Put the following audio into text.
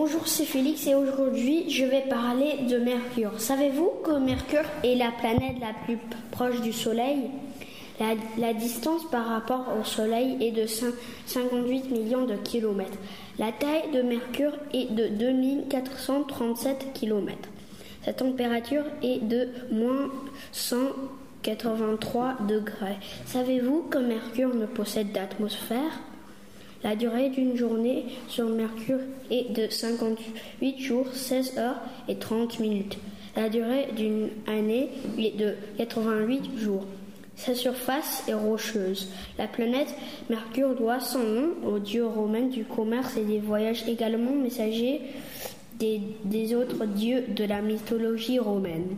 Bonjour, c'est Félix et aujourd'hui je vais parler de Mercure. Savez-vous que Mercure est la planète la plus proche du Soleil? La, distance par rapport au Soleil est de 58 millions de kilomètres. La taille de Mercure est de 2437 kilomètres. Sa température est de moins 183 degrés. Savez-vous que Mercure ne possède d'atmosphère? La durée d'une journée sur Mercure est de 58 jours, 16 heures et 30 minutes. La durée d'une année est de 88 jours. Sa surface est rocheuse. La planète Mercure doit son nom au dieu romain du commerce et des voyages, également messager des, des autres dieux de la mythologie romaine.